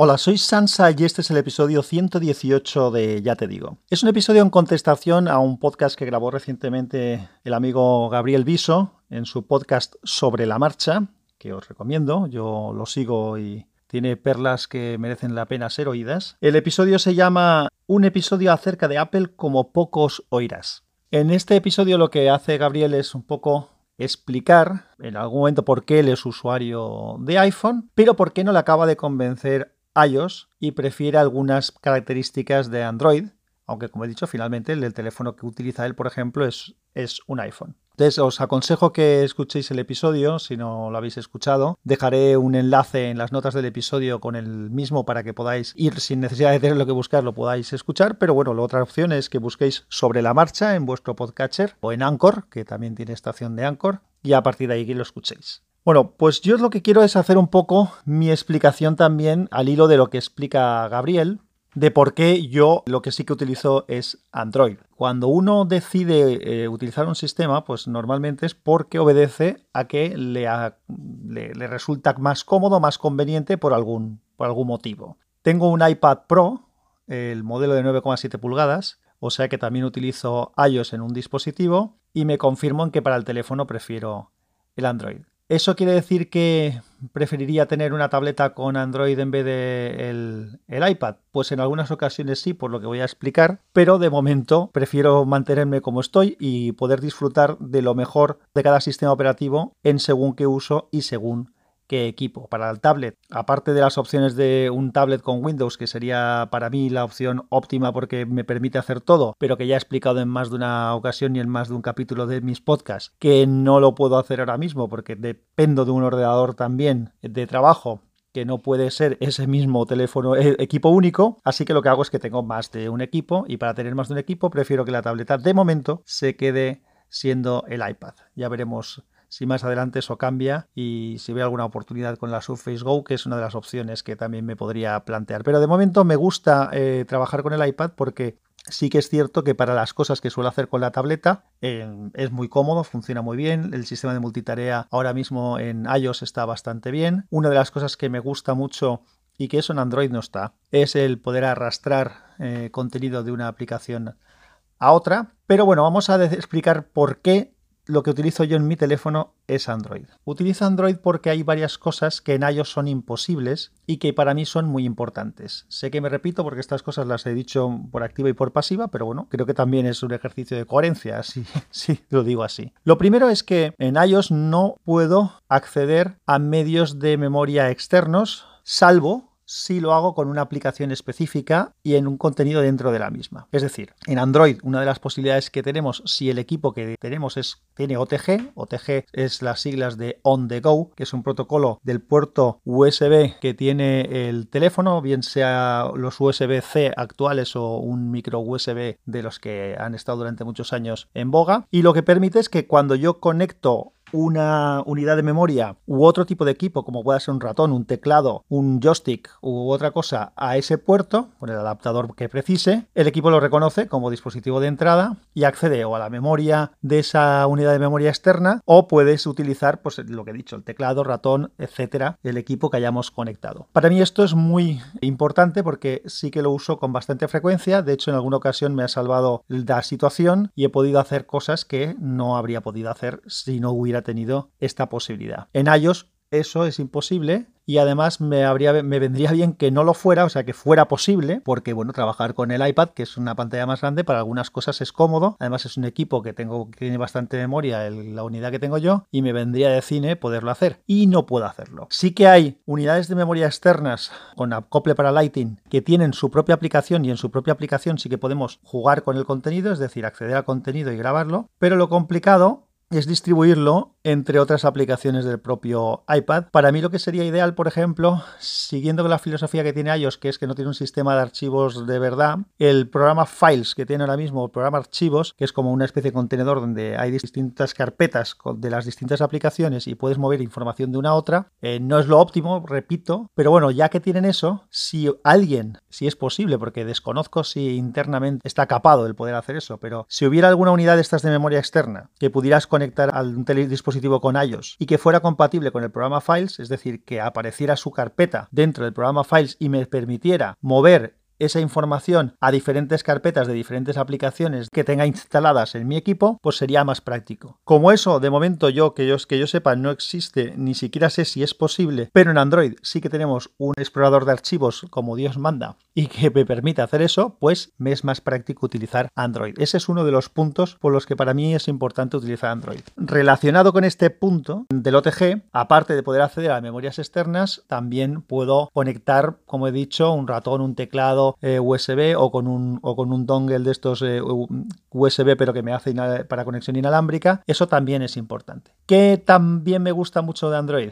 Hola, soy Sansa y este es el episodio 118 de Ya te digo. Es un episodio en contestación a un podcast que grabó recientemente el amigo Gabriel Viso en su podcast Sobre la Marcha, que os recomiendo, yo lo sigo y tiene perlas que merecen la pena ser oídas. El episodio se llama Un episodio acerca de Apple como pocos oirás. En este episodio lo que hace Gabriel es un poco explicar en algún momento por qué él es usuario de iPhone, pero por qué no le acaba de convencer y prefiere algunas características de Android, aunque como he dicho, finalmente el teléfono que utiliza él, por ejemplo, es, es un iPhone. Entonces os aconsejo que escuchéis el episodio, si no lo habéis escuchado. Dejaré un enlace en las notas del episodio con el mismo para que podáis ir sin necesidad de tener lo que buscar, lo podáis escuchar. Pero bueno, la otra opción es que busquéis sobre la marcha en vuestro podcatcher o en Anchor, que también tiene estación de Anchor, y a partir de ahí lo escuchéis. Bueno, pues yo lo que quiero es hacer un poco mi explicación también al hilo de lo que explica Gabriel, de por qué yo lo que sí que utilizo es Android. Cuando uno decide eh, utilizar un sistema, pues normalmente es porque obedece a que le, resulta más cómodo, más conveniente por algún, por algún motivo. Tengo un iPad Pro, el modelo de 9,7 pulgadas, o sea que también utilizo iOS en un dispositivo y me confirmo en que para el teléfono prefiero el Android. ¿Eso quiere decir que preferiría tener una tableta con Android en vez de el, iPad? Pues en algunas ocasiones sí, por lo que voy a explicar, pero de momento prefiero mantenerme como estoy y poder disfrutar de lo mejor de cada sistema operativo en según qué uso y según qué equipo. Para el tablet, aparte de las opciones de un tablet con Windows, que sería para mí la opción óptima porque me permite hacer todo, pero que ya he explicado en más de una ocasión y en más de un capítulo de mis podcasts, que no lo puedo hacer ahora mismo porque dependo de un ordenador también de trabajo que no puede ser ese mismo teléfono eh, equipo único, así que lo que hago es que tengo más de un equipo y para tener más de un equipo prefiero que la tableta de momento se quede siendo el iPad. Ya veremos si más adelante eso cambia y si veo alguna oportunidad con la Surface Go, que es una de las opciones que también me podría plantear. Pero de momento me gusta eh, trabajar con el iPad porque sí que es cierto que para las cosas que suelo hacer con la tableta eh, es muy cómodo, funciona muy bien. El sistema de multitarea ahora mismo en iOS está bastante bien. Una de las cosas que me gusta mucho y que eso en Android no está, es el poder arrastrar eh, contenido de una aplicación a otra. Pero bueno, vamos a explicar por qué lo que utilizo yo en mi teléfono es Android. Utilizo Android porque hay varias cosas que en iOS son imposibles y que para mí son muy importantes. Sé que me repito porque estas cosas las he dicho por activa y por pasiva, pero bueno, creo que también es un ejercicio de coherencia, si lo digo así. Lo primero es que en iOS no puedo acceder a medios de memoria externos, salvo si lo hago con una aplicación específica y en un contenido dentro de la misma. Es decir, en Android una de las posibilidades que tenemos si el equipo que tenemos es, tiene OTG, OTG es las siglas de On the Go, que es un protocolo del puerto USB que tiene el teléfono, bien sea los USB-C actuales o un micro USB de los que han estado durante muchos años en boga, y lo que permite es que cuando yo conecto una unidad de memoria u otro tipo de equipo, como pueda ser un ratón, un teclado, un joystick u otra cosa, a ese puerto, con el adaptador que precise, el equipo lo reconoce como dispositivo de entrada y accede o a la memoria de esa unidad de memoria externa o puedes utilizar, pues lo que he dicho, el teclado, ratón, etcétera, el equipo que hayamos conectado. Para mí esto es muy importante porque sí que lo uso con bastante frecuencia, de hecho en alguna ocasión me ha salvado la situación y he podido hacer cosas que no habría podido hacer si no hubiera tenido esta posibilidad. En iOS eso es imposible y además me, vendría bien que no lo fuera, o sea, que fuera posible, porque bueno, trabajar con el iPad, que es una pantalla más grande, para algunas cosas es cómodo, además es un equipo que tengo que tiene bastante memoria, la unidad que tengo yo, y me vendría de cine poderlo hacer, y no puedo hacerlo. Sí que hay unidades de memoria externas con acople para Lighting que tienen su propia aplicación y en su propia aplicación sí que podemos jugar con el contenido, es decir, acceder al contenido y grabarlo, pero lo complicado es distribuirlo entre otras aplicaciones del propio iPad. Para mí lo que sería ideal, por ejemplo, siguiendo con la filosofía que tiene iOS, que es que no tiene un sistema de archivos de verdad, el programa Files que tiene ahora mismo, el programa Archivos, que es como una especie de contenedor donde hay distintas carpetas de las distintas aplicaciones y puedes mover información de una a otra, eh, no es lo óptimo, repito, pero bueno, ya que tienen eso, si alguien, si es posible, porque desconozco si internamente está capado el poder hacer eso, pero si hubiera alguna unidad de estas de memoria externa que pudieras con conectar al dispositivo con iOS y que fuera compatible con el programa Files, es decir, que apareciera su carpeta dentro del programa Files y me permitiera mover esa información a diferentes carpetas de diferentes aplicaciones que tenga instaladas en mi equipo, pues sería más práctico. Como eso, de momento yo que yo, que yo sepa, no existe, ni siquiera sé si es posible, pero en Android sí que tenemos un explorador de archivos como Dios manda y que me permite hacer eso, pues me es más práctico utilizar Android. Ese es uno de los puntos por los que para mí es importante utilizar Android. Relacionado con este punto del OTG, aparte de poder acceder a memorias externas, también puedo conectar, como he dicho, un ratón, un teclado, eh, USB o con, un, o con un dongle de estos eh, USB pero que me hace para conexión inalámbrica, eso también es importante. ¿Qué también me gusta mucho de Android?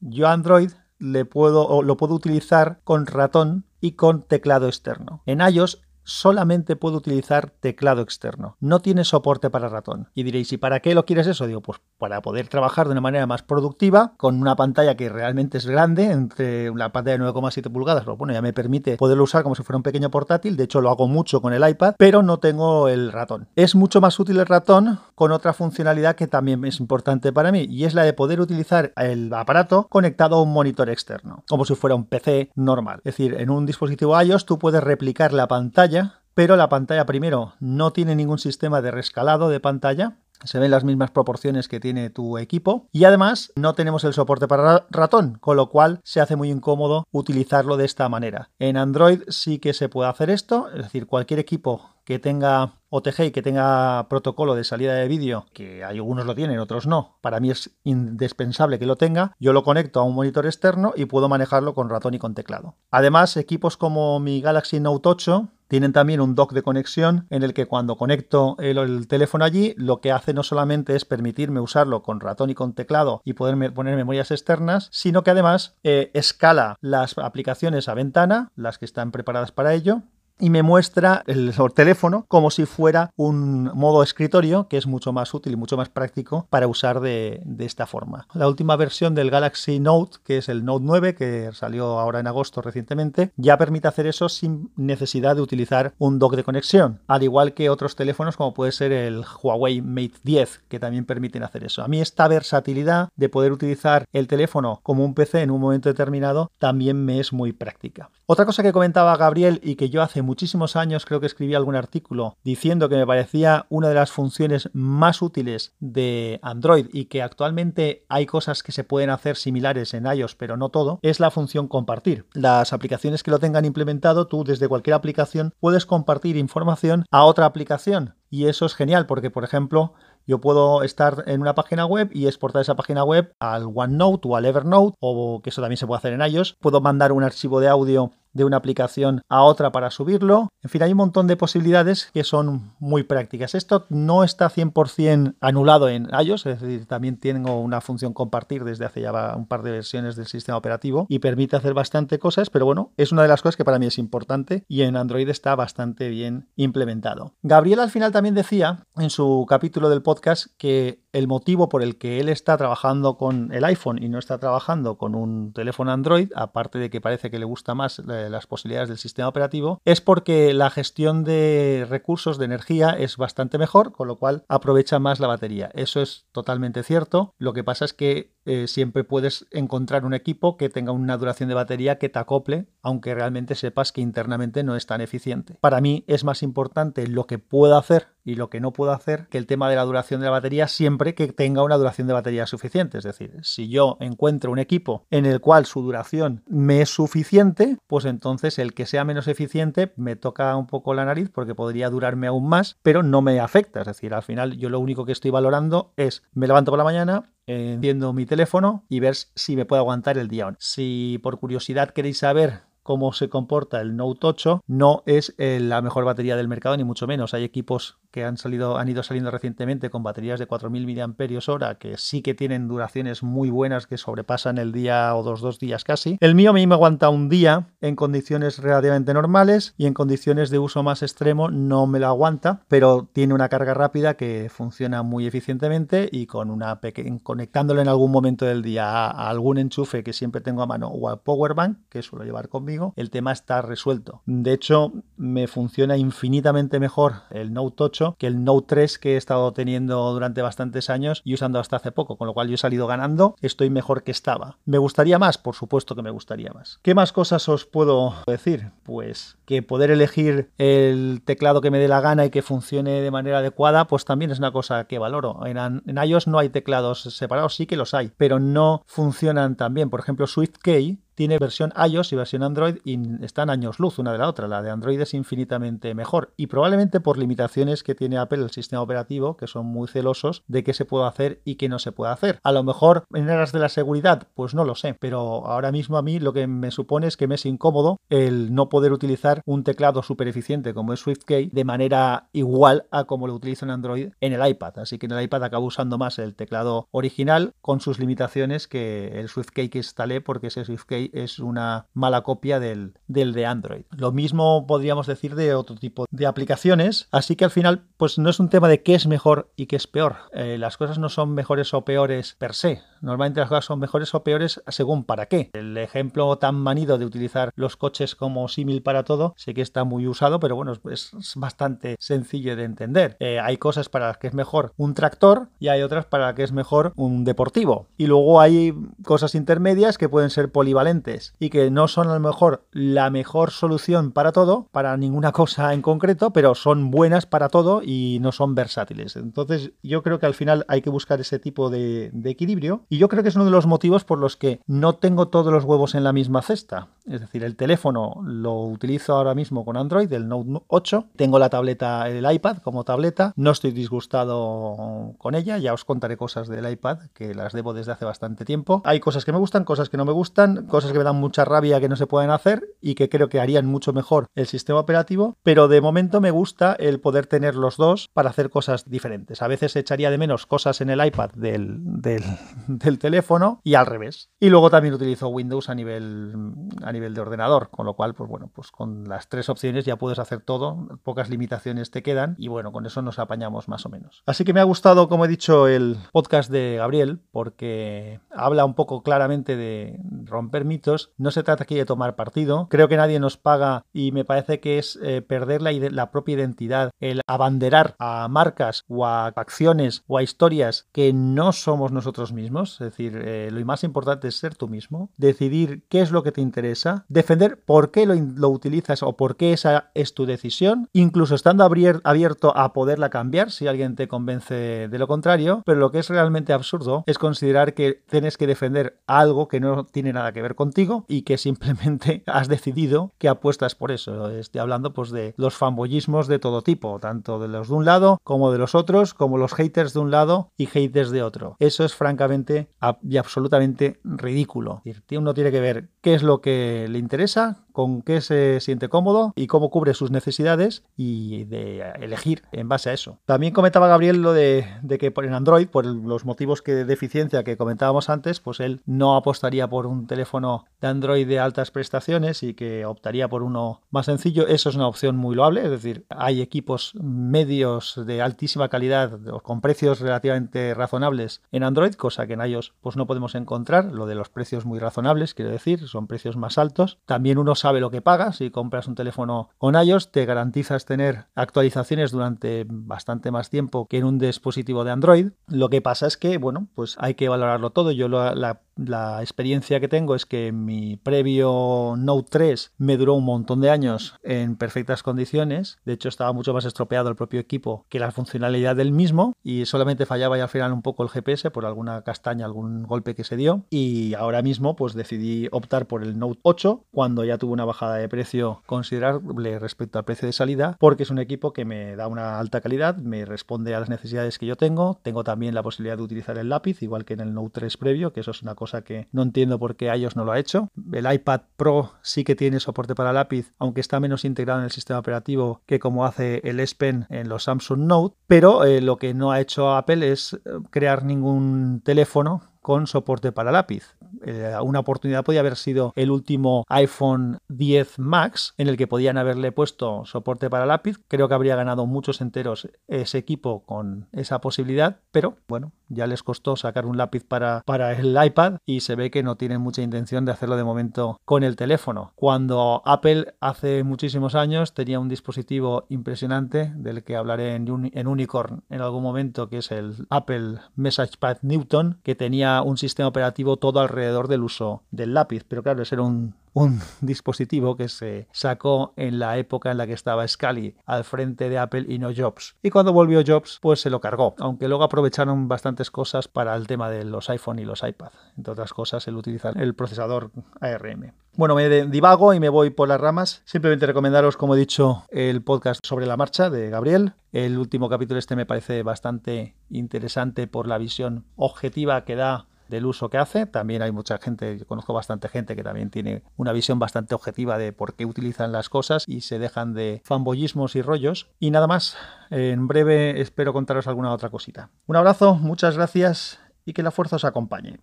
Yo Android le puedo, lo puedo utilizar con ratón y con teclado externo. En iOS solamente puedo utilizar teclado externo. No tiene soporte para ratón. Y diréis, ¿y para qué lo quieres eso? Digo, pues para poder trabajar de una manera más productiva, con una pantalla que realmente es grande, entre la pantalla de 9,7 pulgadas, pero bueno, ya me permite poderlo usar como si fuera un pequeño portátil. De hecho, lo hago mucho con el iPad, pero no tengo el ratón. Es mucho más útil el ratón con otra funcionalidad que también es importante para mí, y es la de poder utilizar el aparato conectado a un monitor externo, como si fuera un PC normal. Es decir, en un dispositivo iOS tú puedes replicar la pantalla pero la pantalla primero no tiene ningún sistema de rescalado de pantalla, se ven las mismas proporciones que tiene tu equipo y además no tenemos el soporte para ratón, con lo cual se hace muy incómodo utilizarlo de esta manera. En Android sí que se puede hacer esto, es decir, cualquier equipo que tenga OTG y que tenga protocolo de salida de vídeo, que algunos lo tienen, otros no, para mí es indispensable que lo tenga, yo lo conecto a un monitor externo y puedo manejarlo con ratón y con teclado. Además, equipos como mi Galaxy Note 8 tienen también un dock de conexión en el que cuando conecto el, teléfono allí, lo que hace no solamente es permitirme usarlo con ratón y con teclado y poderme poner memorias externas, sino que además eh, escala las aplicaciones a ventana, las que están preparadas para ello, y me muestra el teléfono como si fuera un modo escritorio que es mucho más útil y mucho más práctico para usar de, esta forma. La última versión del Galaxy Note, que es el Note 9, que salió ahora en agosto recientemente, ya permite hacer eso sin necesidad de utilizar un dock de conexión, al igual que otros teléfonos como puede ser el Huawei Mate 10, que también permiten hacer eso. A mí esta versatilidad de poder utilizar el teléfono como un PC en un momento determinado también me es muy práctica. Otra cosa que comentaba Gabriel y que yo hace muchísimos años creo que escribí algún artículo diciendo que me parecía una de las funciones más útiles de Android y que actualmente hay cosas que se pueden hacer similares en iOS, pero no todo, es la función compartir. Las aplicaciones que lo tengan implementado, tú desde cualquier aplicación puedes compartir información a otra aplicación. Y eso es genial porque, por ejemplo, yo puedo estar en una página web y exportar esa página web al OneNote o al Evernote, o que eso también se puede hacer en iOS. Puedo mandar un archivo de audio de una aplicación a otra para subirlo. En fin, hay un montón de posibilidades que son muy prácticas. Esto no está 100% anulado en iOS, es decir, también tengo una función compartir desde hace ya un par de versiones del sistema operativo y permite hacer bastante cosas, pero bueno, es una de las cosas que para mí es importante y en Android está bastante bien implementado. Gabriel al final también decía en su capítulo del podcast que el motivo por el que él está trabajando con el iPhone y no está trabajando con un teléfono Android, aparte de que parece que le gusta más las posibilidades del sistema operativo, es porque la gestión de recursos de energía es bastante mejor, con lo cual aprovecha más la batería. Eso es totalmente cierto. Lo que pasa es que eh, siempre puedes encontrar un equipo que tenga una duración de batería que te acople, aunque realmente sepas que internamente no es tan eficiente. Para mí es más importante lo que puedo hacer y lo que no puedo hacer que el tema de la duración de la batería siempre que tenga una duración de batería suficiente. Es decir, si yo encuentro un equipo en el cual su duración me es suficiente, pues entonces el que sea menos eficiente me toca un poco la nariz porque podría durarme aún más, pero no me afecta. Es decir, al final yo lo único que estoy valorando es me levanto por la mañana, enciendo mi teléfono y ver si me puede aguantar el día. Si por curiosidad queréis saber cómo se comporta el Note 8, no es eh, la mejor batería del mercado, ni mucho menos. Hay equipos que han, salido, han ido saliendo recientemente con baterías de 4.000 mAh que sí que tienen duraciones muy buenas que sobrepasan el día o dos, dos días casi. El mío a mí me aguanta un día en condiciones relativamente normales y en condiciones de uso más extremo no me lo aguanta, pero tiene una carga rápida que funciona muy eficientemente y con una conectándolo en algún momento del día a, algún enchufe que siempre tengo a mano o al powerbank que suelo llevar conmigo, el tema está resuelto. De hecho, me funciona infinitamente mejor el Note 8 que el Note 3 que he estado teniendo durante bastantes años y usando hasta hace poco, con lo cual yo he salido ganando, estoy mejor que estaba. ¿Me gustaría más? Por supuesto que me gustaría más. ¿Qué más cosas os puedo decir? Pues que poder elegir el teclado que me dé la gana y que funcione de manera adecuada, pues también es una cosa que valoro. En, en iOS no hay teclados separados, sí que los hay, pero no funcionan tan bien. Por ejemplo, SwiftKey tiene versión iOS y versión Android y están años luz una de la otra. La de Android es infinitamente mejor y probablemente por limitaciones que tiene Apple el sistema operativo, que son muy celosos de qué se puede hacer y qué no se puede hacer. A lo mejor en aras de la seguridad, pues no lo sé, pero ahora mismo a mí lo que me supone es que me es incómodo el no poder utilizar un teclado súper eficiente como es SwiftKey de manera igual a como lo utilizo en Android en el iPad. Así que en el iPad acabo usando más el teclado original con sus limitaciones que el SwiftKey que instalé porque ese SwiftKey es una mala copia del, del de Android. Lo mismo podríamos decir de otro tipo de aplicaciones, así que al final pues no es un tema de qué es mejor y qué es peor. Eh, las cosas no son mejores o peores per se. Normalmente las cosas son mejores o peores según para qué. El ejemplo tan manido de utilizar los coches como símil para todo, sé que está muy usado, pero bueno, es, bastante sencillo de entender. Eh, hay cosas para las que es mejor un tractor y hay otras para las que es mejor un deportivo. Y luego hay cosas intermedias que pueden ser polivalentes y que no son a lo mejor la mejor solución para todo, para ninguna cosa en concreto, pero son buenas para todo y no son versátiles. Entonces yo creo que al final hay que buscar ese tipo de, equilibrio y yo creo que es uno de los motivos por los que no tengo todos los huevos en la misma cesta. Es decir, el teléfono lo utilizo ahora mismo con Android, el Note 8, tengo la tableta, el iPad como tableta, no estoy disgustado con ella, ya os contaré cosas del iPad que las debo desde hace bastante tiempo. Hay cosas que me gustan, cosas que no me gustan, que me dan mucha rabia que no se pueden hacer y que creo que harían mucho mejor el sistema operativo, pero de momento me gusta el poder tener los dos para hacer cosas diferentes. A veces echaría de menos cosas en el iPad del, del, teléfono y al revés. Y luego también utilizo Windows a nivel, a nivel de ordenador, con lo cual, pues bueno, pues con las tres opciones ya puedes hacer todo, pocas limitaciones te quedan y bueno, con eso nos apañamos más o menos. Así que me ha gustado, como he dicho, el podcast de Gabriel porque habla un poco claramente de romper no se trata aquí de tomar partido. Creo que nadie nos paga y me parece que es eh, perder la, la, propia identidad, el abanderar a marcas o a acciones o a historias que no somos nosotros mismos. Es decir, eh, lo más importante es ser tú mismo, decidir qué es lo que te interesa, defender por qué lo, lo utilizas o por qué esa es tu decisión, incluso estando abierto a poderla cambiar si alguien te convence de lo contrario. Pero lo que es realmente absurdo es considerar que tienes que defender algo que no tiene nada que ver con contigo y que simplemente has decidido que apuestas por eso. Estoy hablando pues de los fanboyismos de todo tipo, tanto de los de un lado como de los otros, como los haters de un lado y haters de otro. Eso es francamente y absolutamente ridículo. Uno tiene que ver qué es lo que le interesa, con qué se siente cómodo y cómo cubre sus necesidades y de elegir en base a eso. También comentaba Gabriel lo de, que en Android, por los motivos que, de eficiencia que comentábamos antes, pues él no apostaría por un teléfono de Android de altas prestaciones y que optaría por uno más sencillo. Eso es una opción muy loable, es decir, hay equipos medios de altísima calidad con precios relativamente razonables en Android, cosa que en iOS pues no podemos encontrar. Lo de los precios muy razonables, quiero decir, son precios más altos. También uno sabe lo que paga. Si compras un teléfono con iOS, te garantizas tener actualizaciones durante bastante más tiempo que en un dispositivo de Android. Lo que pasa es que, bueno, pues hay que valorarlo todo. Yo la, la experiencia que tengo es que mi previo Note 3 me duró un montón de años en perfectas condiciones. De hecho, estaba mucho más estropeado el propio equipo que la funcionalidad del mismo y solamente fallaba ya al final un poco el GPS por alguna castaña, algún golpe que se dio. Y ahora mismo, pues decidí optar por el Note 8 cuando ya tuve una bajada de precio considerable respecto al precio de salida, porque es un equipo que me da una alta calidad, me responde a las necesidades que yo tengo. Tengo también la posibilidad de utilizar el lápiz, igual que en el Note 3 previo, que eso es una cosa que no entiendo por qué iOS no lo ha hecho. El iPad Pro sí que tiene soporte para lápiz, aunque está menos integrado en el sistema operativo que como hace el S Pen en los Samsung Note, pero eh, lo que no ha hecho Apple es eh, crear ningún teléfono con soporte para lápiz. Eh, una oportunidad podía haber sido el último iPhone 10 Max, en el que podían haberle puesto soporte para lápiz. Creo que habría ganado muchos enteros ese equipo con esa posibilidad, pero bueno, ya les costó sacar un lápiz para, para el iPad y se ve que no tienen mucha intención de hacerlo de momento con el teléfono. Cuando Apple hace muchísimos años tenía un dispositivo impresionante del que hablaré en, en Unicorn en algún momento, que es el Apple Message Pad Newton, que tenía un sistema operativo todo alrededor del uso del lápiz, pero claro, ese era un un dispositivo que se sacó en la época en la que estaba Scully al frente de Apple y no Jobs. Y cuando volvió Jobs, pues se lo cargó, aunque luego aprovecharon bastantes cosas para el tema de los iPhone y los iPad. Entre otras cosas, el utilizar el procesador ARM. Bueno, me divago y me voy por las ramas. Simplemente recomendaros, como he dicho, el podcast sobre la marcha de Gabriel. El último capítulo este me parece bastante interesante por la visión objetiva que da del uso que hace. También hay mucha gente, yo conozco bastante gente que también tiene una visión bastante objetiva de por qué utilizan las cosas y se dejan de fanboyismos y rollos. Y nada más, en breve espero contaros alguna otra cosita. Un abrazo, muchas gracias y que la fuerza os acompañe.